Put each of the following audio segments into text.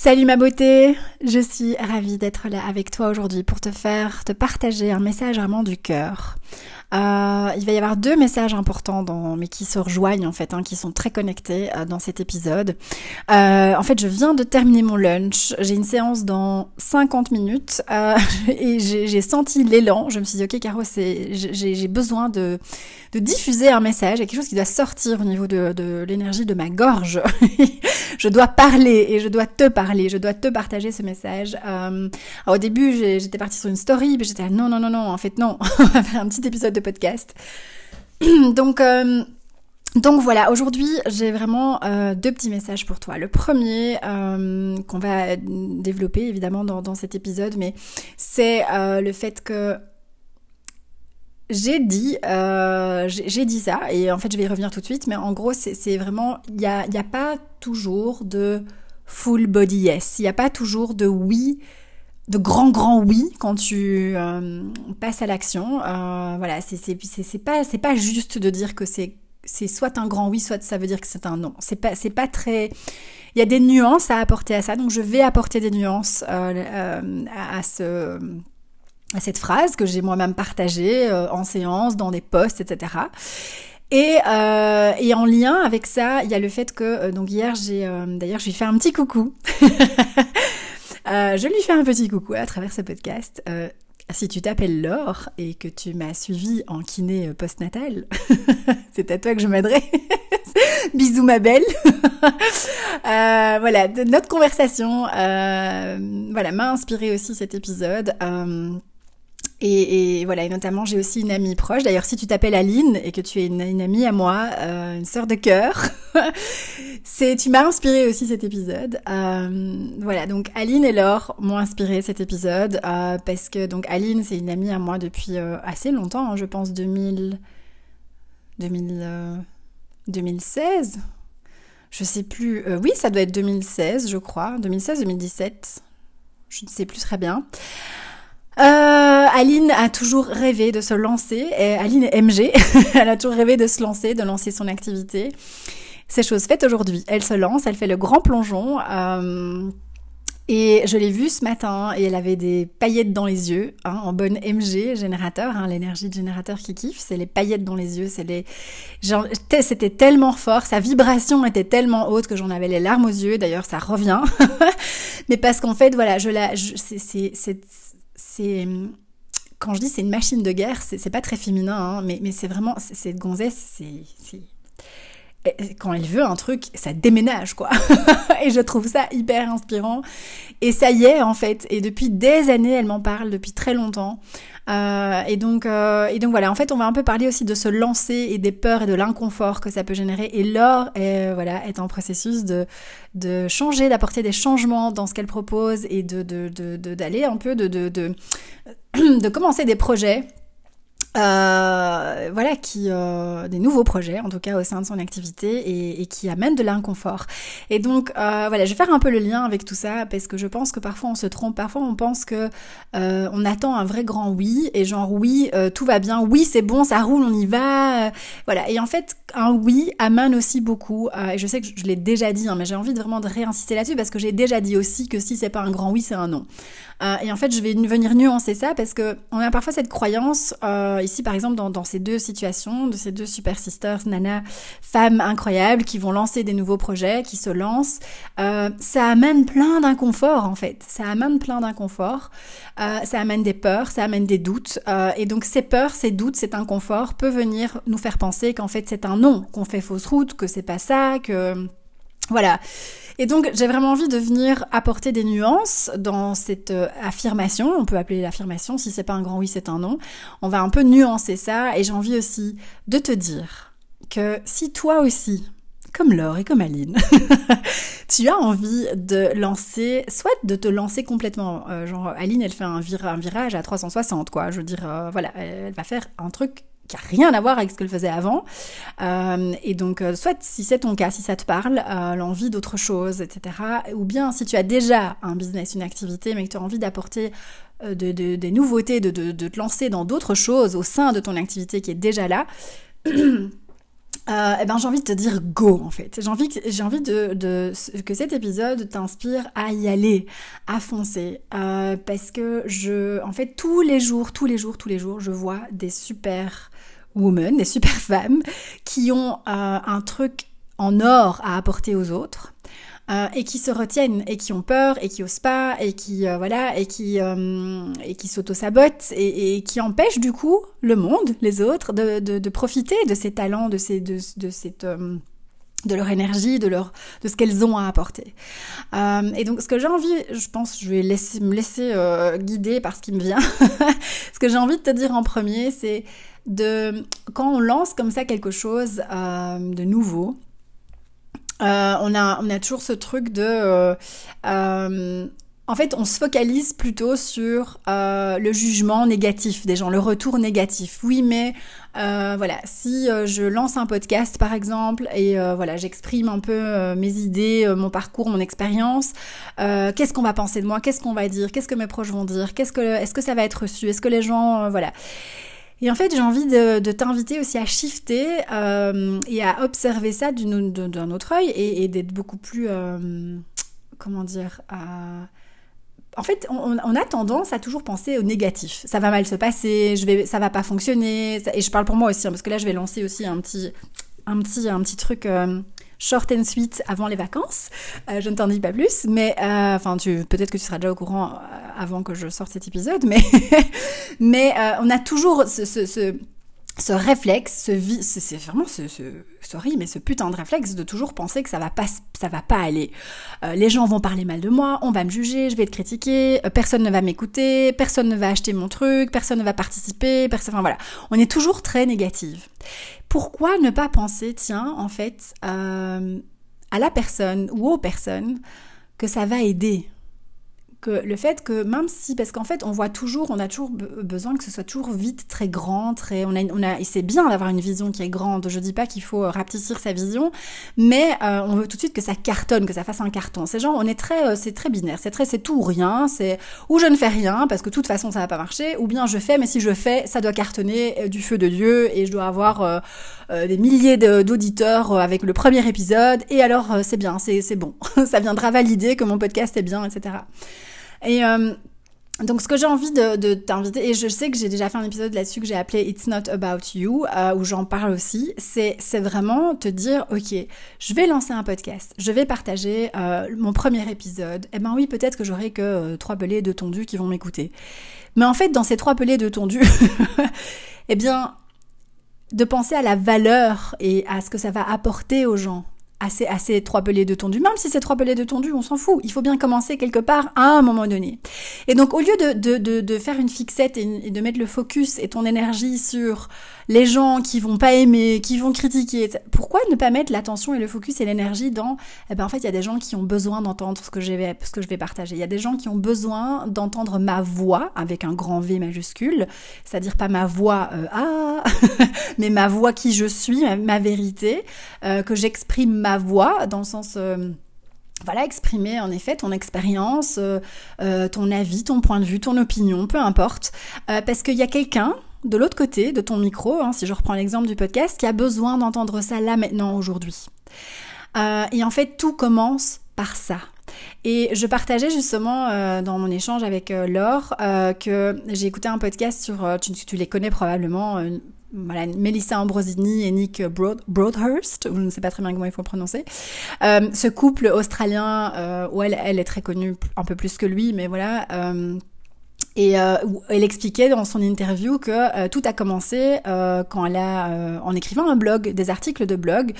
Salut ma beauté, je suis ravie d'être là avec toi aujourd'hui pour te faire, te partager un message vraiment du cœur. Euh, il va y avoir deux messages importants, dans, mais qui se rejoignent en fait, hein, qui sont très connectés euh, dans cet épisode. Euh, en fait, je viens de terminer mon lunch. J'ai une séance dans 50 minutes et j'ai senti l'élan. Je me suis dit, ok, Caro, j'ai besoin de, de diffuser un message. Il y a quelque chose qui doit sortir au niveau de, de l'énergie de ma gorge. je dois parler et je dois te parler. Je dois te partager ce message. au début, j'étais partie sur une story, mais j'étais non, non, non, non. En fait, non. On va faire un petit épisode podcast. donc, euh, donc voilà, aujourd'hui j'ai vraiment euh, deux petits messages pour toi. Le premier euh, qu'on va développer évidemment dans, cet épisode, mais c'est le fait que j'ai dit, j'ai dit ça, et en fait je vais y revenir tout de suite, mais en gros c'est vraiment, il n'y a, y a pas toujours de full body yes, il n'y a pas toujours de oui de grands grands oui quand tu euh, passes à l'action. Euh, voilà, c'est c'est pas c'est pas juste de dire que c'est c'est soit un grand oui, soit ça veut dire que c'est un non. C'est pas c'est pas très il y a des nuances à apporter à ça, donc je vais apporter des nuances euh, à, ce à cette phrase que j'ai moi-même partagée en séance, dans des posts, etc. Et, et, en lien avec ça, il y a le fait que donc hier j'ai d'ailleurs je lui fais un petit coucou Euh, je lui fais un petit coucou à travers ce podcast. Euh, si tu t'appelles Laure et que tu m'as suivi en kiné postnatal, c'est à toi que je m'adresse. Bisous ma belle. Euh, voilà, notre conversation, voilà, m'a inspiré aussi cet épisode. Et, voilà, et notamment j'ai aussi une amie proche. D'ailleurs, si tu t'appelles Aline et que tu es une, amie à moi, euh, une sœur de cœur, c'est tu m'as inspiré aussi cet épisode. Euh, voilà, donc Aline et Laure m'ont inspiré cet épisode euh, parce que donc Aline c'est une amie à moi depuis assez longtemps, hein, je pense 2000, 2000 2016. Je sais plus. oui, ça doit être 2016, je crois, 2016-2017. Je ne sais plus très bien. Euh, Aline a toujours rêvé de se lancer. Et Aline MG. elle a toujours rêvé de se lancer, de lancer son activité. C'est chose faite aujourd'hui. Elle se lance, elle fait le grand plongeon. Euh, et je l'ai vue ce matin et elle avait des paillettes dans les yeux, hein, en bonne MG générateur, hein, l'énergie de générateur qui kiffe, c'est les paillettes dans les yeux, c'est les, c'était tellement fort, sa vibration était tellement haute que j'en avais les larmes aux yeux. D'ailleurs, ça revient, mais parce qu'en fait, voilà, je la, c'est, c'est quand je dis c'est une machine de guerre, c'est pas très féminin, hein, mais, mais c'est vraiment, cette gonzesse, c'est quand elle veut un truc, ça déménage quoi. et je trouve ça hyper inspirant. Et ça y est en fait. Et depuis des années, elle m'en parle depuis très longtemps. Euh, et donc, euh, et donc voilà. En fait, on va un peu parler aussi de se lancer et des peurs et de l'inconfort que ça peut générer. Et Laure est voilà est en processus de de changer, d'apporter des changements dans ce qu'elle propose et de d'aller un peu de de, de, de commencer des projets euh, voilà, qui euh, des nouveaux projets en tout cas au sein de son activité et, qui amènent de l'inconfort. Et donc euh, voilà, je vais faire un peu le lien avec tout ça parce que je pense que parfois on se trompe, parfois on pense que on attend un vrai grand oui et genre oui tout va bien, oui c'est bon, ça roule, on y va, voilà. Et en fait un oui amène aussi beaucoup. et je sais que je l'ai déjà dit, hein, mais j'ai envie de vraiment de réinsister là-dessus parce que j'ai déjà dit aussi que si c'est pas un grand oui, c'est un non. Et en fait je vais venir nuancer ça parce que on a parfois cette croyance ici par exemple dans, ces deux situations, de ces deux super sisters, nana, femmes incroyables qui vont lancer des nouveaux projets, qui se lancent, euh, ça amène plein d'inconfort en fait. Ça amène plein d'inconfort, euh, ça amène des peurs, ça amène des doutes. Euh, et donc ces peurs, ces doutes, cet inconfort peut venir nous faire penser qu'en fait c'est un non, qu'on fait fausse route, que c'est pas ça, que voilà. Et donc j'ai vraiment envie de venir apporter des nuances dans cette euh, affirmation. On peut appeler l'affirmation, si c'est pas un grand oui, c'est un non. On va un peu nuancer ça et j'ai envie aussi de te dire que si toi aussi, comme Laure et comme Aline, tu as envie de lancer, soit de te lancer complètement, euh, genre Aline elle fait un, virage à 360 quoi, je veux dire, euh, voilà, elle va faire un truc qui a rien à voir avec ce qu'elle faisait avant. Euh, et donc, euh, soit si c'est ton cas, si ça te parle, euh, l'envie d'autre chose, etc. Ou bien si tu as déjà un business, une activité, mais que tu as envie d'apporter de, des nouveautés, de, de, te lancer dans d'autres choses au sein de ton activité qui est déjà là. euh, eh ben, j'ai envie de te dire go en fait. J'ai envie, j'ai envie de, de, que cet épisode t'inspire à y aller, à foncer, euh, parce que je, en fait, tous les jours, tous les jours, tous les jours, je vois des super women, des super femmes qui ont euh, un truc en or à apporter aux autres. Euh, et qui se retiennent et qui ont peur et qui osent pas et qui euh, voilà et qui euh, et qui s'auto-sabotent et, et, qui empêchent du coup le monde, les autres, de, de, de profiter de ces talents, de ces de, de cette de leur énergie, de leur de ce qu'elles ont à apporter. Euh, et donc ce que j'ai envie, je pense, je vais laisser me laisser euh, guider par ce qui me vient. ce que j'ai envie de te dire en premier, c'est de quand on lance comme ça quelque chose euh, de nouveau, euh, on, a, on a toujours ce truc de... Euh, euh, en fait, on se focalise plutôt sur le jugement négatif des gens, le retour négatif. Oui, mais voilà, si je lance un podcast par exemple et voilà, j'exprime un peu mes idées, mon parcours, mon expérience, qu'est-ce qu'on va penser de moi, qu'est-ce qu'on va dire, qu'est-ce que mes proches vont dire, qu'est-ce que, est-ce que ça va être reçu, est-ce que les gens, voilà. Et en fait, j'ai envie de, t'inviter aussi à shifter euh, et à observer ça d'un autre œil et, d'être beaucoup plus, euh, comment dire, en fait, on, a tendance à toujours penser au négatif. Ça va mal se passer, je vais, ça va pas fonctionner. et je parle pour moi aussi, hein, parce que là, je vais lancer aussi un petit, un petit, un petit truc. Euh, short and sweet avant les vacances. Euh, je ne t'en dis pas plus, mais euh, enfin, tu peut-être que tu seras déjà au courant euh, avant que je sorte cet épisode, mais mais on a toujours ce, ce, ce ce réflexe, ce c'est vraiment ce, ce, sorry, mais ce putain de réflexe de toujours penser que ça va pas, ça va pas aller. Euh, les gens vont parler mal de moi, on va me juger, je vais être critiqué, euh, personne ne va m'écouter, personne ne va acheter mon truc, personne ne va participer, personne, enfin voilà. On est toujours très négative. Pourquoi ne pas penser, tiens, en fait, euh, à la personne ou aux personnes que ça va aider? Que le fait que même si parce qu'en fait on voit toujours on a toujours besoin que ce soit toujours vite très grand très on a on a et c'est bien d'avoir une vision qui est grande. Je dis pas qu'il faut rapetissir sa vision mais euh, on veut tout de suite que ça cartonne que ça fasse un carton. C'est genre on est très euh, c'est très binaire. C'est très c'est tout ou rien. C'est ou je ne fais rien parce que de toute façon ça va pas marcher ou bien je fais mais si je fais ça doit cartonner euh, du feu de Dieu et je dois avoir des milliers d'auditeurs avec le premier épisode. Et alors c'est bien c'est bon. Ça viendra valider que mon podcast est bien etc et euh, donc, ce que j'ai envie de, de t'inviter, et je sais que j'ai déjà fait un épisode là-dessus que j'ai appelé It's Not About You, euh, où j'en parle aussi, c'est, vraiment te dire, ok, je vais lancer un podcast, je vais partager euh, mon premier épisode. Eh ben oui, peut-être que j'aurai que euh, trois pelés de tondu qui vont m'écouter. Mais en fait, dans ces trois pelés de tondu, eh bien, de penser à la valeur et à ce que ça va apporter aux gens à ces, trois pelés de tondu. Même si c'est trois pelés de tondu, on s'en fout. Il faut bien commencer quelque part à un moment donné. Et donc, au lieu de, de, de, faire une fixette et, de mettre le focus et ton énergie sur les gens qui vont pas aimer, qui vont critiquer, pourquoi ne pas mettre l'attention et le focus et l'énergie dans, eh ben, en fait, il y a des gens qui ont besoin d'entendre ce que je vais, ce que je vais partager. Il y a des gens qui ont besoin d'entendre ma voix avec un grand V majuscule, c'est-à-dire pas ma voix, euh, ah, mais ma voix qui je suis, ma, vérité, euh, que j'exprime ma voix dans le sens euh, voilà, exprimer en effet ton expérience, ton avis, ton point de vue, ton opinion, peu importe, parce qu'il y a quelqu'un de l'autre côté de ton micro, hein, si je reprends l'exemple du podcast, qui a besoin d'entendre ça là maintenant aujourd'hui. et en fait, tout commence par ça. Et je partageais justement dans mon échange avec Laure que j'ai écouté un podcast sur, tu, tu, les connais probablement, voilà, Melissa Ambrosini et Nick Broadhurst, je ne sais pas très bien comment il faut le prononcer. Euh, ce couple australien, euh, où elle, elle est très connue un peu plus que lui, mais voilà. Euh, et euh, elle expliquait dans son interview que euh, tout a commencé euh, quand elle a, en écrivant un blog, des articles de blog,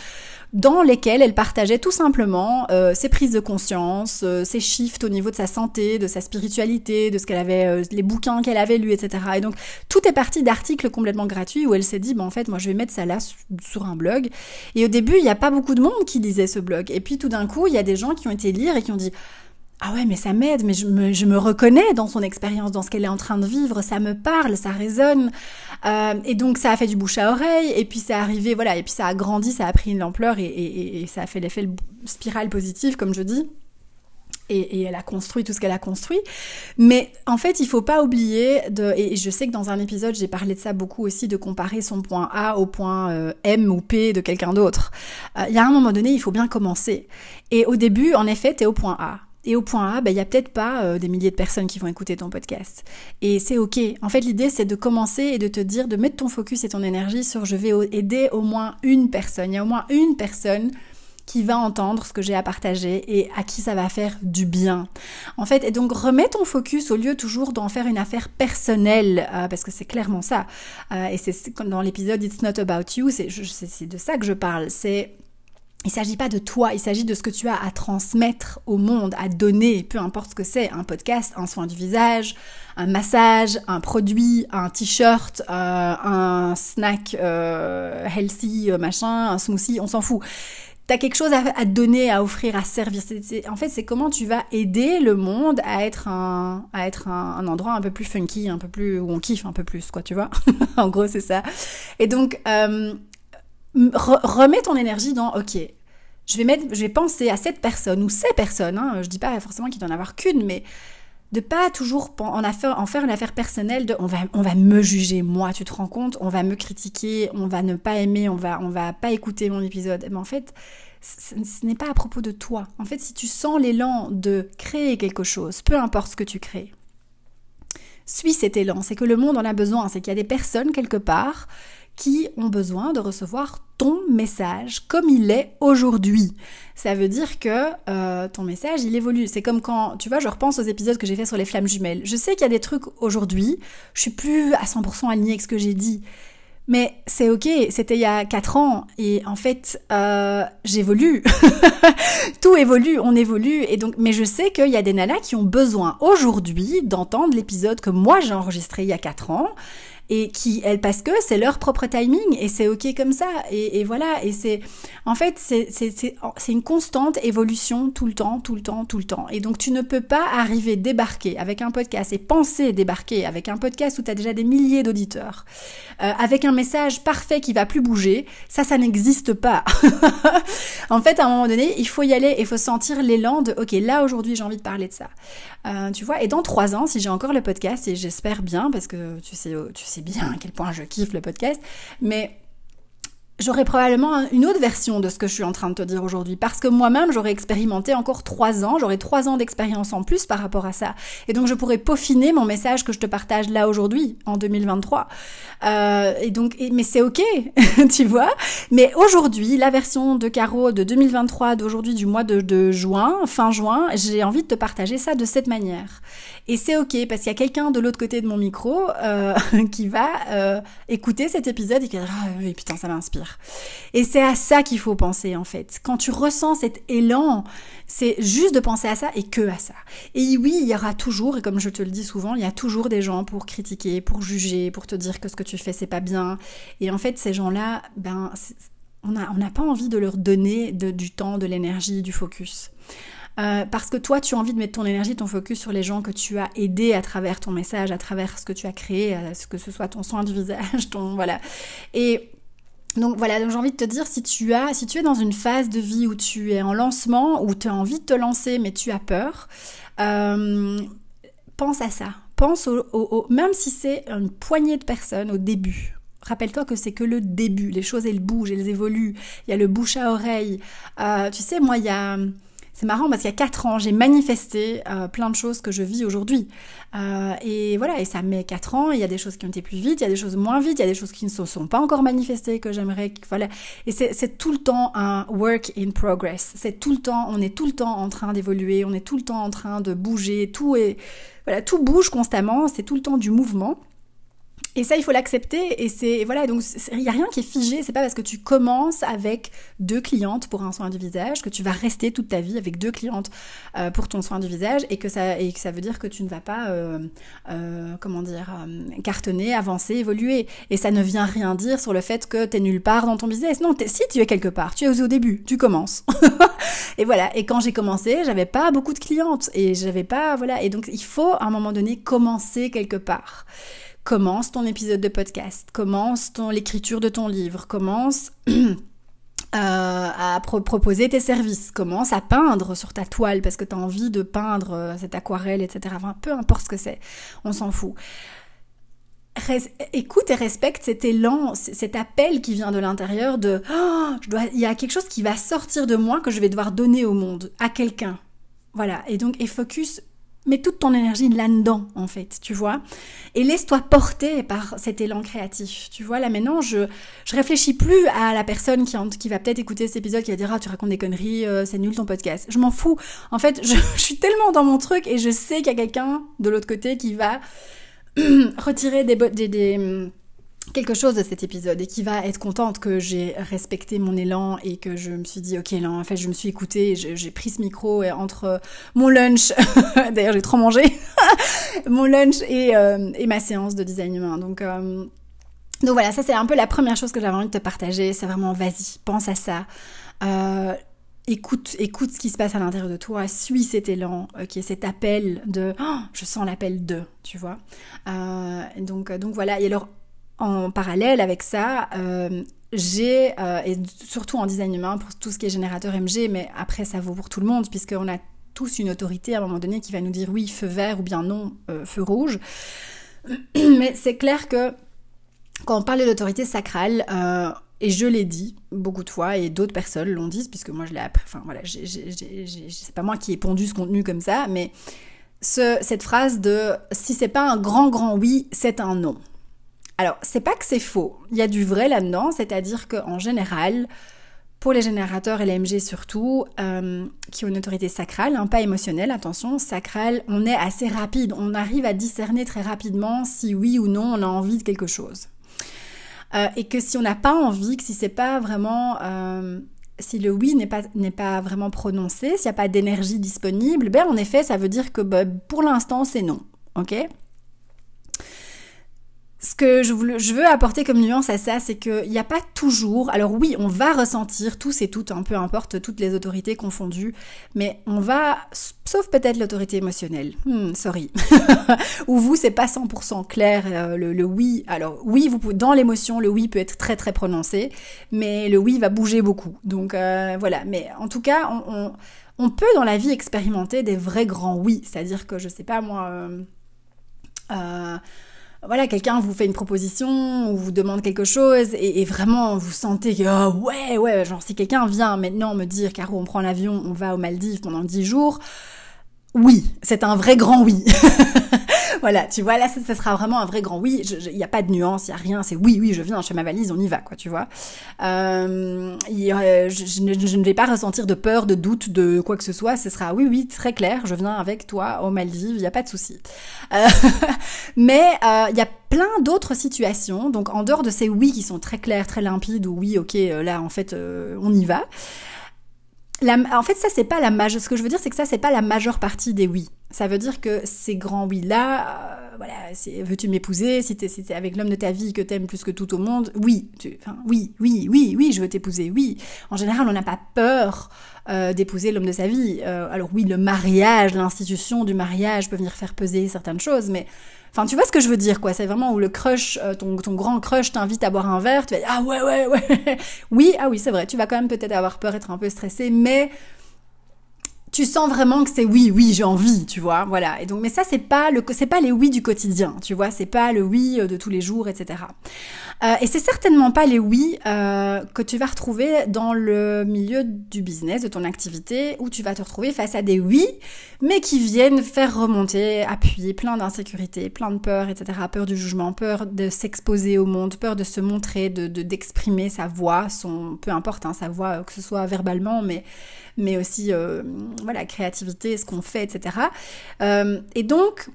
dans lesquels elle partageait tout simplement ses prises de conscience, ses shifts au niveau de sa santé, de sa spiritualité, de ce qu'elle avait, les bouquins qu'elle avait lus, etc. Et donc tout est parti d'articles complètement gratuits où elle s'est dit, bon en fait, moi je vais mettre ça là sur un blog. Et au début, il n'y a pas beaucoup de monde qui lisait ce blog. Et puis tout d'un coup, il y a des gens qui ont été lire et qui ont dit ah ouais, mais ça m'aide, mais je me, je me, reconnais dans son expérience, dans ce qu'elle est en train de vivre, ça me parle, ça résonne. Euh, et donc ça a fait du bouche à oreille, et puis c'est arrivé, voilà, et puis ça a grandi, ça a pris une ampleur, et, et, et ça a fait l'effet spirale positive, comme je dis. et, elle a construit tout ce qu'elle a construit. Mais en fait, il faut pas oublier de, et je sais que dans un épisode, j'ai parlé de ça beaucoup aussi, de comparer son point A au point euh, M ou P de quelqu'un d'autre. Euh, il y a un moment donné, il faut bien commencer. Et au début, en effet, tu es au point A. Et au point A, ben, il n'y a peut-être pas euh, des milliers de personnes qui vont écouter ton podcast. Et c'est OK. En fait, l'idée, c'est de commencer et de te dire, de mettre ton focus et ton énergie sur je vais aider au moins une personne. Il y a au moins une personne qui va entendre ce que j'ai à partager et à qui ça va faire du bien. En fait, et donc remets ton focus au lieu toujours d'en faire une affaire personnelle, euh, parce que c'est clairement ça. Euh, et c'est dans l'épisode It's Not About You, c'est de ça que je parle. C'est il s'agit pas de toi, il s'agit de ce que tu as à transmettre au monde, à donner, peu importe ce que c'est, un podcast, un soin du visage, un massage, un produit, un t-shirt, euh, un snack healthy, machin, un smoothie, on s'en fout tu as quelque chose à, donner, à offrir, à servir. en fait, c'est comment tu vas aider le monde à être un, à être un, endroit un peu plus funky, un peu plus où on kiffe un peu plus, quoi, tu vois. en gros, c'est ça. Et donc, euh, remets ton énergie dans, ok, je vais mettre, je vais penser à cette personne ou ces personnes. Hein, je dis pas forcément qu'il doit en avoir qu'une, mais de pas toujours en, affaire, en faire une affaire personnelle de on va, on va me juger moi, tu te rends compte, on va me critiquer, on va ne pas aimer, on va, on va pas écouter mon épisode. Mais en fait, ce, n'est pas à propos de toi. En fait, si tu sens l'élan de créer quelque chose, peu importe ce que tu crées, suis cet élan. C'est que le monde en a besoin. C'est qu'il y a des personnes quelque part qui ont besoin de recevoir ton message comme il est aujourd'hui. Ça veut dire que euh, ton message, il évolue. C'est comme quand, tu vois, je repense aux épisodes que j'ai fait sur les flammes jumelles. Je sais qu'il y a des trucs aujourd'hui, je suis plus à 100% alignée avec ce que j'ai dit. Mais c'est ok, c'était il y a 4 ans et en fait euh, j'évolue. Tout évolue, on évolue et donc mais je sais qu'il y a des nanas qui ont besoin aujourd'hui d'entendre l'épisode que moi j'ai enregistré il y a 4 ans et qui elles parce que c'est leur propre timing et c'est ok comme ça. Et, et voilà et c'est en fait c'est c'est une constante évolution tout le temps tout le temps tout le temps. Et donc tu ne peux pas arriver débarquer avec un podcast et penser débarquer avec un podcast où tu as déjà des milliers d'auditeurs euh, avec un message parfait qui va plus bouger. Ça ça n'existe pas. En fait à un moment donné il faut y aller il faut sentir l'élan de ok là aujourd'hui j'ai envie de parler de ça euh, tu vois et dans trois ans si j'ai encore le podcast et j'espère bien parce que tu sais tu sais bien à quel point je kiffe le podcast, mais j'aurais probablement une autre version de ce que je suis en train de te dire aujourd'hui. Parce que moi-même j'aurais expérimenté encore trois ans, j'aurais trois ans d'expérience en plus par rapport à ça. Et donc je pourrais peaufiner mon message que je te partage là aujourd'hui en 2023 euh, et donc mais c'est ok tu vois. Mais aujourd'hui la version de Caro de 2023 d'aujourd'hui du mois de, juin fin juin j'ai envie de te partager ça de cette manière. Et c'est ok parce qu'il y a quelqu'un de l'autre côté de mon micro euh, qui va euh, écouter cet épisode et qui va dire ah oui putain ça m'inspire et c'est à ça qu'il faut penser en fait. Quand tu ressens cet élan, c'est juste de penser à ça et que à ça. Et oui, il y aura toujours, et comme je te le dis souvent, il y a toujours des gens pour critiquer, pour juger, pour te dire que ce que tu fais c'est pas bien. Et en fait, ces gens-là, ben, on n'a on pas envie de leur donner du temps, de l'énergie, du focus. Euh, parce que toi, tu as envie de mettre ton énergie, ton focus sur les gens que tu as aidés à travers ton message, à travers ce que tu as créé, que ce soit ton soin du visage, ton voilà. Et donc voilà, donc j'ai envie de te dire, si tu as, si tu es dans une phase de vie où tu es en lancement, où tu as envie de te lancer, mais tu as peur, euh, pense à ça. Pense au, même si c'est une poignée de personnes au début. Rappelle-toi que c'est que le début. Les choses, elles bougent, elles évoluent. Il y a le bouche à oreille. Euh, tu sais, moi, il y a c'est marrant parce qu'il y a quatre ans, j'ai manifesté euh, plein de choses que je vis aujourd'hui. Euh, et voilà, et ça met quatre ans, il y a des choses qui ont été plus vite, il y a des choses moins vite, il y a des choses qui ne se sont pas encore manifestées, que j'aimerais... Voilà. Et c'est tout le temps un work in progress. C'est tout le temps, on est tout le temps en train d'évoluer, on est tout le temps en train de bouger, tout est... Voilà, tout bouge constamment, c'est tout le temps du mouvement. Et ça, il faut l'accepter. Et c'est voilà, donc il n'y a rien qui est figé. C'est pas parce que tu commences avec deux clientes pour un soin du visage que tu vas rester toute ta vie avec deux clientes euh, pour ton soin du visage et que ça et que ça veut dire que tu ne vas pas euh, euh, comment dire cartonner, avancer, évoluer. Et ça ne vient rien dire sur le fait que tu es nulle part dans ton business. Non, si tu es quelque part, tu es au début, tu commences. et voilà. Et quand j'ai commencé, j'avais pas beaucoup de clientes et j'avais pas voilà. Et donc il faut à un moment donné commencer quelque part commence ton épisode de podcast, commence ton l'écriture de ton livre, commence à proposer tes services. Commence à peindre sur ta toile parce que tu as envie de peindre cette aquarelle, etc. Enfin, peu importe ce que c'est, on s'en fout écoute et respecte cet élan, cet appel qui vient de l'intérieur de oh, je dois, il y a quelque chose qui va sortir de moi que je vais devoir donner au monde, à quelqu'un. Voilà. Et donc, et focus, mets toute ton énergie là-dedans, en fait, tu vois. Et laisse-toi porter par cet élan créatif. Tu vois, là maintenant, je, je réfléchis plus à la personne qui, qui va peut-être écouter cet épisode, qui va dire, ah, tu racontes des conneries, euh, c'est nul ton podcast. Je m'en fous. En fait, je, je suis tellement dans mon truc et je sais qu'il y a quelqu'un de l'autre côté qui va retirer des, des, mm, quelque chose de cet épisode et qui va être contente que j'ai respecté mon élan et que je me suis dit ok là en fait je me suis écoutée j'ai pris ce micro et entre mon lunch d'ailleurs j'ai trop mangé mon lunch et, euh, et, ma séance de design humain donc euh, donc voilà ça c'est un peu la première chose que j'avais envie de te partager c'est vraiment vas-y pense à ça euh, écoute, écoute ce qui se passe à l'intérieur de toi, suis cet élan, euh, qui est cet appel de, oh, je sens l'appel de, tu vois. Euh, donc, donc voilà. Et alors, en parallèle avec ça, euh, j'ai, et surtout en design humain, pour tout ce qui est générateur MG, mais après ça vaut pour tout le monde, puisqu'on a tous une autorité à un moment donné qui va nous dire oui, feu vert ou bien non, feu rouge. Mais c'est clair que quand on parle de l'autorité sacrale, et je l'ai dit beaucoup de fois, et d'autres personnes l'ont dit, puisque moi je l'ai appris. Enfin voilà, c'est pas moi qui ai pondu ce contenu comme ça, mais ce, cette phrase de si c'est pas un grand grand oui, c'est un non. Alors, c'est pas que c'est faux. Il y a du vrai là-dedans, c'est-à-dire qu'en général, pour les générateurs et les MG surtout, euh, qui ont une autorité sacrale, hein, pas émotionnelle, attention, sacrale, on est assez rapide. On arrive à discerner très rapidement si oui ou non on a envie de quelque chose. Euh, et que si on n'a pas envie, que si c'est pas vraiment, euh, si le oui n'est pas n'est pas vraiment prononcé, s'il n'y a pas d'énergie disponible, ben en effet, ça veut dire que ben, pour l'instant c'est non, ok? Ce que je, veux apporter comme nuance à ça, c'est qu'il n'y a pas toujours, alors oui, on va ressentir tous et toutes, hein, peu importe, toutes les autorités confondues, mais on va, sauf peut-être l'autorité émotionnelle, hmm, sorry, ou vous, c'est pas 100% clair, euh, le, oui, alors oui, vous pouvez, dans l'émotion, le oui peut être très très prononcé, mais le oui va bouger beaucoup, donc euh, voilà, mais en tout cas, on, on, peut dans la vie expérimenter des vrais grands oui, c'est-à-dire que, je sais pas moi... Euh, euh voilà, quelqu'un vous fait une proposition ou vous demande quelque chose et, vraiment vous sentez que oh, ouais, ouais, genre si quelqu'un vient maintenant me dire Caro, on prend l'avion, on va aux Maldives pendant 10 jours, oui, c'est un vrai grand oui. voilà, tu vois, là, ça, sera vraiment un vrai grand oui. Il n'y a pas de nuance, il n'y a rien. C'est oui, oui, je viens, je ma valise, on y va, quoi, tu vois. Euh, je, ne, vais pas ressentir de peur, de doute, de quoi que ce soit. Ce sera oui, oui, très clair, je viens avec toi aux Maldives, il n'y a pas de souci. Euh, mais euh, il y a plein d'autres situations, donc en dehors de ces oui qui sont très clairs, très limpides, ou oui, ok, là, en fait, on y va en fait, ça, c'est pas la majeure. Ce que je veux dire, c'est que ça, c'est pas la majeure partie des oui. Ça veut dire que ces grands oui-là, euh, voilà, veux-tu m'épouser? Si t'es avec l'homme de ta vie que t'aimes plus que tout au monde, oui. enfin, oui, oui, oui, oui, je veux t'épouser, oui. En général, on n'a pas peur euh, d'épouser l'homme de sa vie. Euh, alors oui, le mariage, l'institution du mariage peut venir faire peser certaines choses, mais Enfin, tu vois ce que je veux dire, quoi. C'est vraiment où le crush, euh, ton, ton grand crush t'invite à boire un verre, tu vas dire, ah ouais, ouais, ouais. oui, ah oui, c'est vrai, tu vas quand même peut-être avoir peur, être un peu stressé, mais tu sens vraiment que c'est oui, oui, j'ai envie, tu vois, voilà. Et donc, mais ça, c'est pas le, c'est pas les oui du quotidien, tu vois, c'est pas le oui euh, de tous les jours, etc. Euh, et c'est certainement pas les oui euh, que tu vas retrouver dans le milieu du business, de ton activité, où tu vas te retrouver face à des oui, mais qui viennent faire remonter, appuyer plein d'insécurité, plein de peur, etc. Peur du jugement, peur de s'exposer au monde, peur de se montrer, de d'exprimer sa voix, son, peu importe, hein, sa voix, que ce soit verbalement, mais mais aussi euh, voilà créativité, ce qu'on fait, etc. Euh, et donc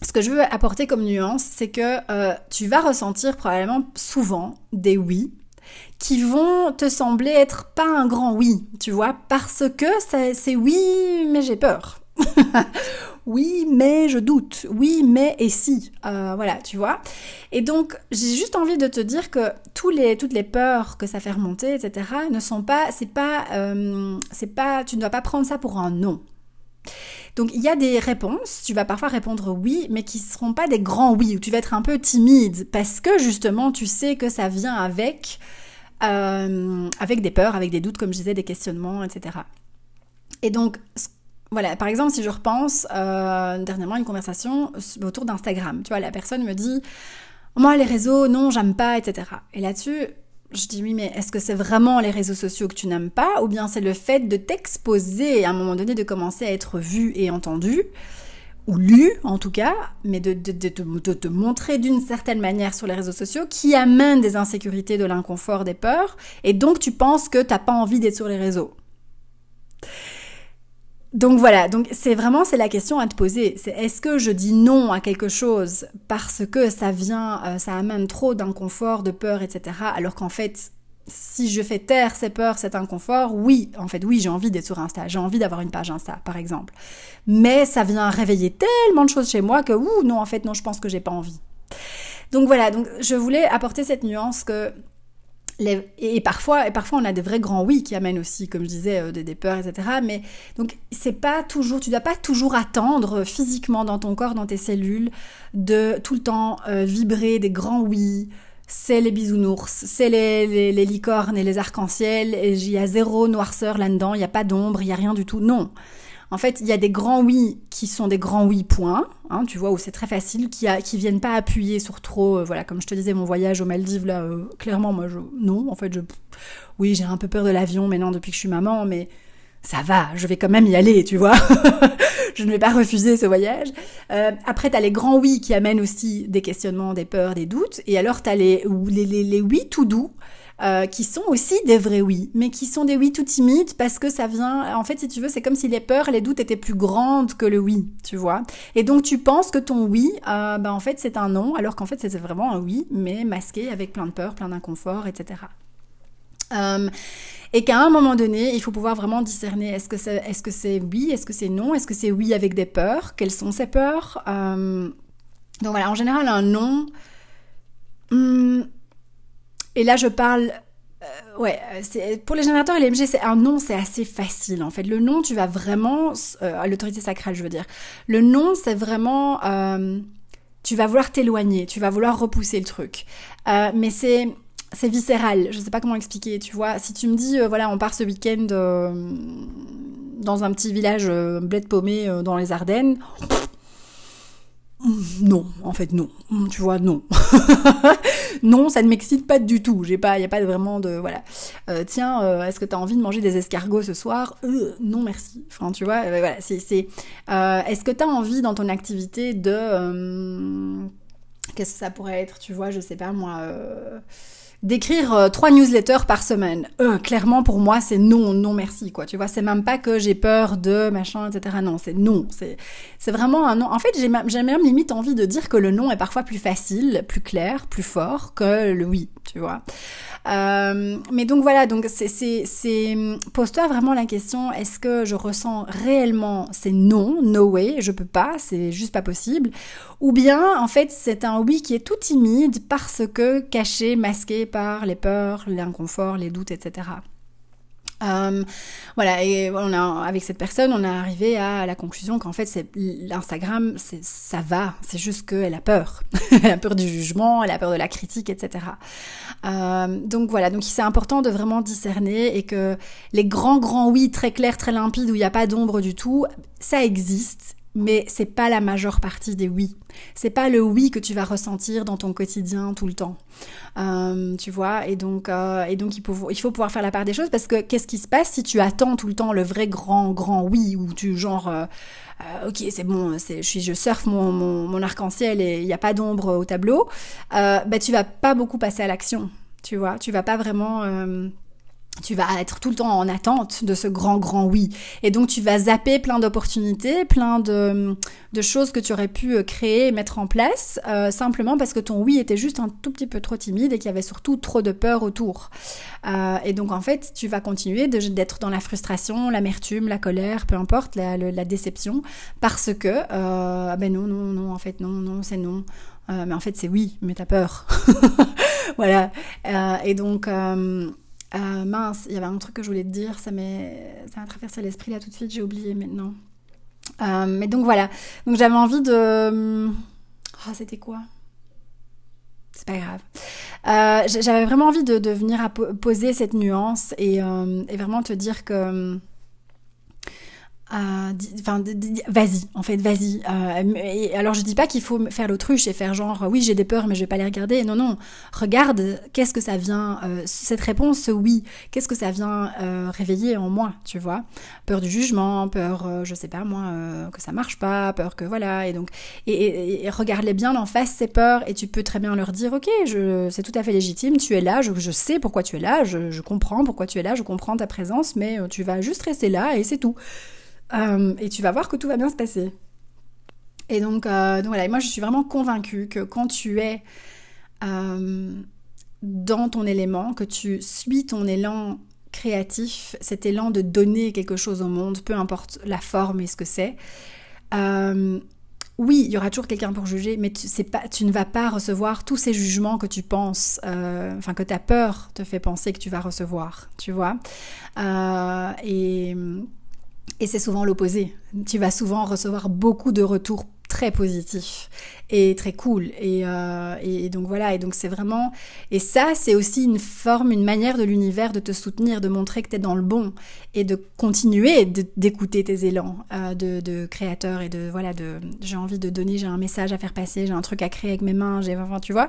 ce que je veux apporter comme nuance, c'est que euh, tu vas ressentir probablement souvent des oui qui vont te sembler être pas un grand oui, tu vois, parce que c'est oui, mais j'ai peur. oui, mais je doute. Oui, mais et si. Euh, voilà, tu vois. Et donc, j'ai juste envie de te dire que les, toutes les peurs que ça fait remonter, etc., ne sont pas, c'est pas, euh, c'est pas, tu ne dois pas prendre ça pour un non. Donc il y a des réponses, tu vas parfois répondre oui, mais qui ne seront pas des grands oui, où tu vas être un peu timide, parce que justement tu sais que ça vient avec avec des peurs, avec des doutes, comme je disais, des questionnements, etc. Et donc, voilà, par exemple, si je repense dernièrement une conversation autour d'Instagram, tu vois, la personne me dit, moi les réseaux, non, j'aime pas, etc. Et là-dessus, je dis oui, mais est-ce que c'est vraiment les réseaux sociaux que tu n'aimes pas ou bien c'est le fait de t'exposer à un moment donné, de commencer à être vu et entendu ou lu en tout cas, mais de, te montrer d'une certaine manière sur les réseaux sociaux qui amène des insécurités, de l'inconfort, des peurs, et donc tu penses que t'as pas envie d'être sur les réseaux? Donc voilà, donc c'est vraiment c'est la question à te poser. C'est est-ce que je dis non à quelque chose parce que ça vient, euh, ça amène trop d'inconfort, de peur, etc. Alors qu'en fait, si je fais taire ces peurs, cet inconfort, oui, en fait, oui, j'ai envie d'être sur Insta, j'ai envie d'avoir une page Insta, par exemple. Mais ça vient réveiller tellement de choses chez moi que, ouh, non, en fait, non, je pense que j'ai pas envie. Donc voilà, donc je voulais apporter cette nuance que et parfois, et parfois on a des vrais grands oui qui amènent aussi, comme je disais, euh, des, peurs, etc. Mais donc c'est pas toujours, tu dois pas toujours attendre physiquement dans ton corps, dans tes cellules, de tout le temps euh, vibrer des grands oui. C'est les bisounours, c'est les, les, licornes et les arcs-en-ciel, il y a zéro noirceur là-dedans, il n'y a pas d'ombre, il n'y a rien du tout. Non. En fait, il y a des grands oui qui sont des grands oui points, hein, tu vois, où c'est très facile, qui, viennent pas appuyer sur trop, euh, voilà, comme je te disais, mon voyage aux Maldives, là, euh, clairement, moi, je, non, en fait, je, oui, j'ai un peu peur de l'avion maintenant depuis que je suis maman, mais ça va, je vais quand même y aller, tu vois. je ne vais pas refuser ce voyage. Euh, après, tu as les grands oui qui amènent aussi des questionnements, des peurs, des doutes. Et alors, tu as les, les, les oui tout doux euh, qui sont aussi des vrais oui, mais qui sont des oui tout timides parce que ça vient, en fait, si tu veux, c'est comme si les peurs, les doutes étaient plus grandes que le oui, tu vois. Et donc tu penses que ton oui, euh, ben, en fait, c'est un non, alors qu'en fait, c'est vraiment un oui, mais masqué avec plein de peurs, plein d'inconfort, etc. Euh, et qu'à un moment donné, il faut pouvoir vraiment discerner est-ce que c'est est -ce c'est oui, est-ce que c'est non, est-ce que c'est oui avec des peurs, quelles sont ces peurs. donc voilà, en général, un non. Hmm, et là, je parle euh, ouais, pour les générateurs LMG, c'est un nom, c'est assez facile en fait. Le nom, tu vas vraiment euh, l'autorité sacrale, je veux dire. Le nom, c'est vraiment euh, tu vas vouloir t'éloigner, tu vas vouloir repousser le truc. Mais c'est c'est viscéral. Je sais pas comment expliquer. Tu vois, si tu me dis voilà, on part ce week-end dans un petit village bled paumé dans les Ardennes. Non, en fait non. Tu vois, non. non, ça ne m'excite pas du tout. J'ai pas, y a pas vraiment de voilà. Euh, tiens, euh, est-ce que tu as envie de manger des escargots ce soir? Euh, Non, merci. Enfin, tu vois, voilà, c'est, est-ce que tu as envie dans ton activité de qu'est-ce que ça pourrait être? Tu vois, je sais pas moi d'écrire euh, trois newsletters par semaine. Euh, clairement, pour moi, c'est non, non merci, quoi. Tu vois, c'est même pas que j'ai peur de machin, etc. Non, c'est non. C'est, c'est vraiment un non. En fait, j'ai même, j'ai même limite envie de dire que le non est parfois plus facile, plus clair, plus fort que le oui, tu vois. Euh, mais donc voilà, donc c'est, pose-toi vraiment la question, est-ce que je ressens réellement c'est non, no way, je peux pas, c'est juste pas possible, ou bien en fait c'est un oui qui est tout timide parce que caché, masqué par les peurs, l'inconfort, les doutes, etc. Euh, voilà, et on a, avec cette personne, on est arrivé à la conclusion qu'en fait, l'Instagram, ça va, c'est juste qu'elle a peur. elle a peur du jugement, elle a peur de la critique, etc. Euh, donc voilà, donc c'est important de vraiment discerner et que les grands, grands oui, très clairs, très limpides, où il n'y a pas d'ombre du tout, ça existe mais c'est pas la majeure partie des oui. C'est pas le oui que tu vas ressentir dans ton quotidien tout le temps. Euh, tu vois, et donc, euh, et donc il, faut, il faut pouvoir faire la part des choses parce que qu'est-ce qui se passe si tu attends tout le temps le vrai grand, grand oui ou tu genre, euh, euh ok, c'est bon, je, suis, je surfe mon, mon, mon arc-en-ciel et il n'y a pas d'ombre au tableau, euh, bah, tu vas pas beaucoup passer à l'action. Tu vois, tu vas pas vraiment tu vas être tout le temps en attente de ce grand grand oui. Et donc tu vas zapper plein d'opportunités plein de, de, choses que tu aurais pu euh, créer et mettre en place euh, simplement parce que ton oui était juste un tout petit peu trop timide et qu'il y avait surtout trop de peur autour. Euh, et donc en fait tu vas continuer d'être dans la frustration l'amertume la colère peu importe la, la déception parce que euh, ben non non non en fait non non c'est non. Euh, mais en fait c'est oui mais t'as peur. Voilà. Et donc euh, mince, il y avait un truc que je voulais te dire, ça m'a traversé l'esprit là tout de suite, j'ai oublié maintenant. Euh, mais donc voilà, donc j'avais envie de... Ah, c'était quoi? C'est pas grave. Euh, j'avais vraiment envie de, venir poser cette nuance et vraiment te dire que enfin, vas-y, en fait, vas-y. Euh, alors, je dis pas qu'il faut faire l'autruche et faire genre, oui, j'ai des peurs, mais je vais pas les regarder. Non, non. Regarde, qu'est-ce que ça vient, euh, cette réponse, oui, qu'est-ce que ça vient euh, réveiller en moi, tu vois? Peur du jugement, peur, je sais pas moi, que ça marche pas, peur que voilà. Et donc, et, regarde-les bien en face ces peurs, et tu peux très bien leur dire, ok, c'est tout à fait légitime, tu es là, je, je sais pourquoi tu es là, je, je comprends pourquoi tu es là, je comprends ta présence, mais tu vas juste rester là et c'est tout. Euh, et tu vas voir que tout va bien se passer. Et donc, euh, donc voilà, moi je suis vraiment convaincue que quand tu es euh, dans ton élément, que tu suis ton élan créatif, cet élan de donner quelque chose au monde, peu importe la forme et ce que c'est, oui, il y aura toujours quelqu'un pour juger, mais tu, pas, tu ne vas pas recevoir tous ces jugements que tu penses, enfin que ta peur te fait penser que tu vas recevoir, tu vois. et et c'est souvent l'opposé. Tu vas souvent recevoir beaucoup de retours très positif et très cool. Et, euh, et donc voilà, et donc c'est vraiment... Et ça, c'est aussi une forme, une manière de l'univers de te soutenir, de montrer que tu es dans le bon et de continuer d'écouter tes élans euh, de, de, créateur et de... Voilà, de j'ai envie de donner, j'ai un message à faire passer, j'ai un truc à créer avec mes mains, j'ai... Enfin, tu vois,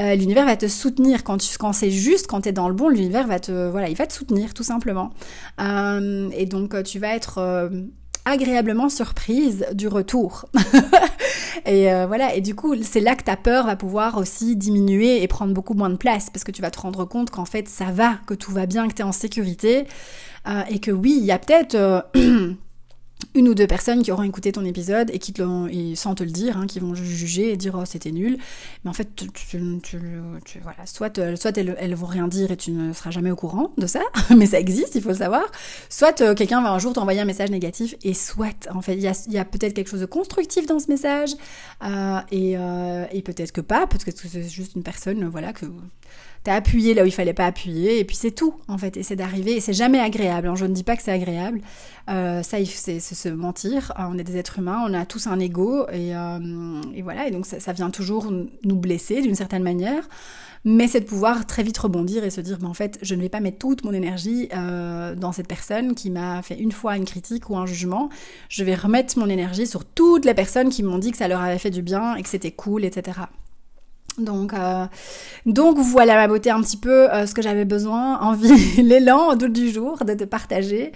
euh, l'univers va te soutenir quand, quand c'est juste, quand tu es dans le bon, l'univers va te... Voilà, il va te soutenir, tout simplement. Et donc, tu vas être agréablement surprise du retour. et euh, voilà, et du coup, c'est là que ta peur va pouvoir aussi diminuer et prendre beaucoup moins de place parce que tu vas te rendre compte qu'en fait ça va, que tout va bien, que tu es en sécurité euh, et que oui, il y a peut-être euh, une ou deux personnes qui auront écouté ton épisode et qui te l'ont, sans te le dire, hein, qui vont juger et dire oh c'était nul. Mais en fait, tu, voilà, soit, soit elles, vont rien dire et tu ne seras jamais au courant de ça, mais ça existe, il faut le savoir. Soit euh, quelqu'un va un jour t'envoyer un message négatif et soit, en fait, il y a, peut-être quelque chose de constructif dans ce message euh, et, euh, et peut-être que pas, parce que c'est juste une personne, voilà, que t'as appuyé là où il fallait pas appuyer, et puis c'est tout, en fait, et c'est d'arriver, et c'est jamais agréable, hein. je ne dis pas que c'est agréable, euh, ça, c'est se mentir, euh, on est des êtres humains, on a tous un ego, et, euh, et voilà, et donc ça, vient toujours nous blesser d'une certaine manière, mais c'est de pouvoir très vite rebondir et se dire, en fait, je ne vais pas mettre toute mon énergie dans cette personne qui m'a fait une fois une critique ou un jugement, je vais remettre mon énergie sur toutes les personnes qui m'ont dit que ça leur avait fait du bien et que c'était cool, etc. Donc, euh, donc voilà ma beauté un petit peu euh, ce que j'avais besoin, envie, l'élan au du jour de te partager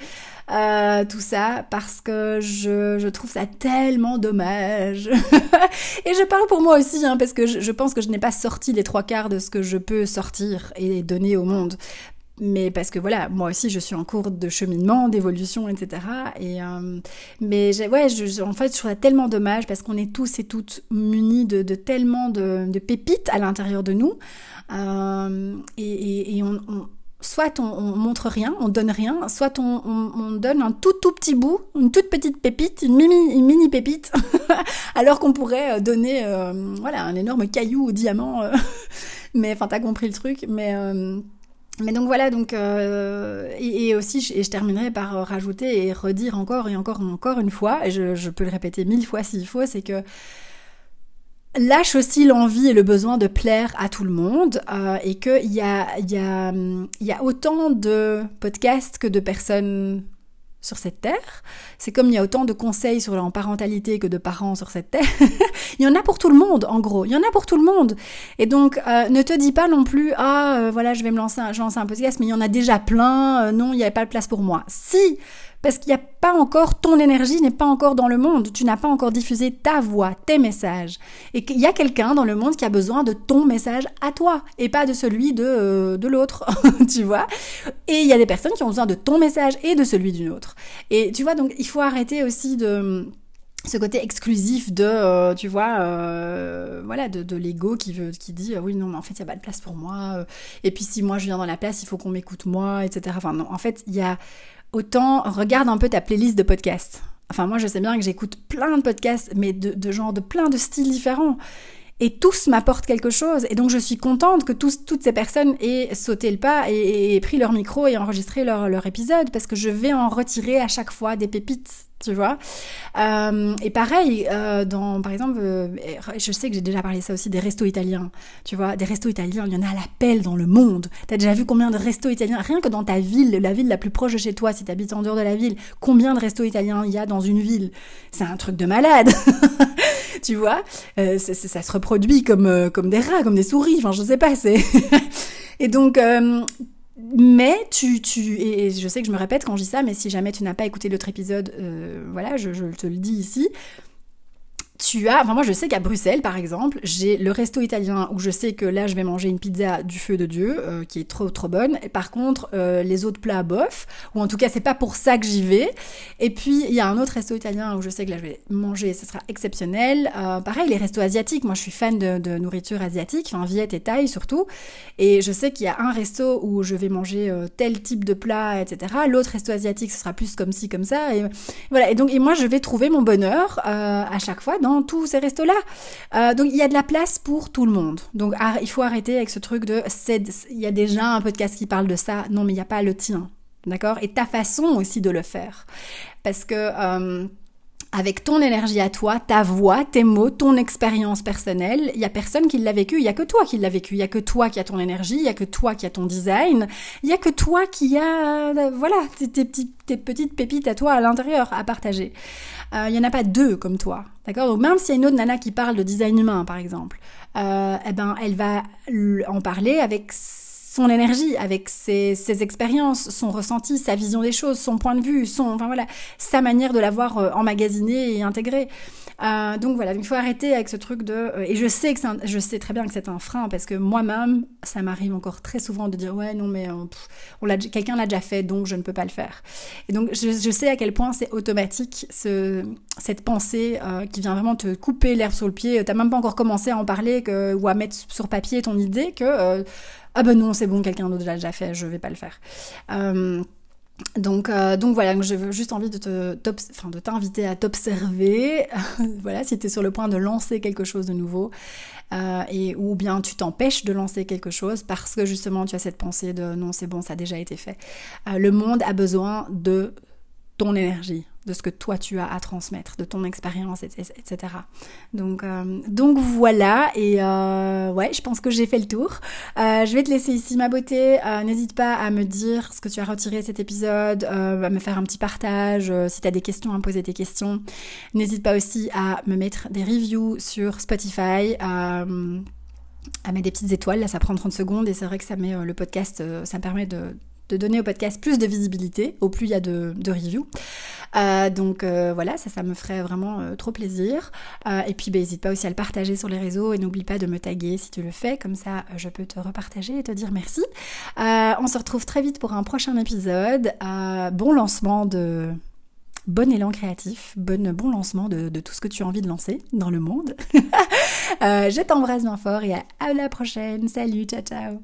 euh, tout ça parce que je, je, trouve ça tellement dommage. et je parle pour moi aussi hein, parce que je, je pense que je n'ai pas sorti les trois quarts de ce que je peux sortir et donner au monde mais parce que voilà, moi aussi je suis en cours de cheminement, d'évolution, etc. Et euh, mais ouais, je, en fait, je trouve ça tellement dommage parce qu'on est tous et toutes munis de, de tellement de, de, pépites à l'intérieur de nous, euh, et, et, on, soit on, on, montre rien, on donne rien, soit on, on, donne un tout tout petit bout, une toute petite pépite, une mini, une mini pépite, alors qu'on pourrait euh, donner euh, voilà un énorme caillou au diamant. mais enfin, t'as compris le truc, mais mais donc voilà, donc euh, et, aussi, et je terminerai par rajouter et redire encore et encore et encore une fois, et je, peux le répéter mille fois s'il faut, c'est que lâche aussi l'envie et le besoin de plaire à tout le monde euh, et qu'il y a autant de podcasts que de personnes sur cette terre. C'est comme il y a autant de conseils sur la parentalité que de parents sur cette terre. il y en a pour tout le monde, en gros. Il y en a pour tout le monde. Et donc, euh, ne te dis pas non plus, ah, euh, voilà, je vais me lancer, un, je un podcast, mais il y en a déjà plein. Euh, non, il n'y avait pas de place pour moi. Si, parce qu'il n'y a pas encore, ton énergie n'est pas encore dans le monde, tu n'as pas encore diffusé ta voix, tes messages, et qu'il y a quelqu'un dans le monde qui a besoin de ton message à toi, et pas de celui de, euh, de l'autre, tu vois. Et il y a des personnes qui ont besoin de ton message et de celui d'une autre. Et tu vois, donc il faut arrêter aussi de ce côté exclusif de euh, tu vois euh, voilà de, de l'ego qui veut qui dit oui non mais en fait il y a pas de place pour moi et puis si moi je viens dans la place il faut qu'on m'écoute moi etc enfin non en fait il y a autant regarde un peu ta playlist de podcasts. Enfin, moi, je sais bien que j'écoute plein de podcasts, mais de, genre de plein de styles différents. Et tous m'apportent quelque chose. Et donc je suis contente que tous, toutes ces personnes aient sauté le pas et, pris leur micro et enregistré leur, leur épisode parce que je vais en retirer à chaque fois des pépites tu vois. Euh, et pareil, euh, dans, par exemple, euh, je sais que j'ai déjà parlé ça aussi des restos italiens, tu vois, des restos italiens, il y en a à l'appel dans le monde. T'as déjà vu combien de restos italiens, rien que dans ta ville, la ville la plus proche de chez toi, si t'habites en dehors de la ville, combien de restos italiens il y a dans une ville? C'est un truc de malade, tu vois. Euh, ça, se reproduit comme euh, comme des rats, comme des souris, enfin je sais pas, et donc mais tu, tu, et je sais que je me répète quand je dis ça, mais si jamais tu n'as pas écouté l'autre épisode, euh, voilà, je, te le dis ici, moi je sais qu'à Bruxelles par exemple, j'ai le resto italien où je sais que là je vais manger une pizza du feu de Dieu euh, qui est trop trop bonne. Par contre euh, les autres plats bof, ou en tout cas c'est pas pour ça que j'y vais. Et puis il y a un autre resto italien où je sais que là je vais manger, ce sera exceptionnel. Euh, pareil les restos asiatiques, moi je suis fan de, de nourriture asiatique, enfin viette et thaï surtout. Et je sais qu'il y a un resto où je vais manger tel type de plat, etc. L'autre resto asiatique ce sera plus comme ci comme ça. Et voilà. Et donc et moi je vais trouver mon bonheur à chaque fois dans tous ces restos-là. Euh, donc il y a de la place pour tout le monde. Donc il faut arrêter avec ce truc de il y a déjà un podcast qui parle de ça. Non, mais il n'y a pas le tien. D'accord? Et ta façon aussi de le faire. Parce que euh, avec ton énergie à toi, ta voix, tes mots, ton expérience personnelle. Il y a personne qui l'a vécu, il y a que toi qui l'a vécu, il y a que toi qui a ton énergie, il y a que toi qui a ton design, il y a que toi qui a euh, voilà, tes, petites, tes petites pépites à toi à l'intérieur à partager. Euh, il y en a pas deux comme toi. D'accord? Donc même s'il y a une autre nana qui parle de design humain par exemple, euh, eh ben elle va en parler avec son énergie, avec ses, ses, expériences, son ressenti, sa vision des choses, son point de vue, son, enfin voilà, sa manière de l'avoir euh, emmagasiné et intégré. Euh, donc voilà, il faut arrêter avec ce truc de. Euh, et je sais que je sais très bien que c'est un frein parce que moi-même, ça m'arrive encore très souvent de dire ouais non mais euh, on quelqu'un l'a déjà fait donc je ne peux pas le faire. Et donc je, je sais à quel point c'est automatique ce, cette pensée qui vient vraiment te couper l'herbe sur le pied. T'as même pas encore commencé à en parler que, ou à mettre sur papier ton idée que ah ben non c'est bon quelqu'un d'autre l'a déjà fait, je vais pas le faire. Donc, euh, donc voilà, j'ai juste envie de de t'inviter à t'observer, voilà, si tu es sur le point de lancer quelque chose de nouveau, euh, et ou bien tu t'empêches de lancer quelque chose parce que justement tu as cette pensée de non c'est bon, ça a déjà été fait. Euh, le monde a besoin de ton énergie, de ce que toi tu as à transmettre, de ton expérience, etc. Donc, euh, donc voilà, et euh, ouais, je pense que j'ai fait le tour. Euh, je vais te laisser ici ma beauté. N'hésite pas à me dire ce que tu as retiré de cet épisode, à me faire un petit partage, si tu as des questions, à me poser tes questions. N'hésite pas aussi à me mettre des reviews sur Spotify à mettre des petites étoiles, là ça prend 30 secondes et c'est vrai que ça met le podcast, ça me permet de, de donner au podcast plus de visibilité, au plus il y a de, reviews. Euh, donc euh, voilà, ça, ça me ferait vraiment euh, trop plaisir. et puis, ben, n'hésite pas aussi à le partager sur les réseaux et n'oublie pas de me taguer si tu le fais, comme ça je peux te repartager et te dire merci. on se retrouve très vite pour un prochain épisode. bon lancement de bon élan créatif, bon, bon lancement de, tout ce que tu as envie de lancer dans le monde. je t'embrasse bien fort et à la prochaine. Salut, ciao ciao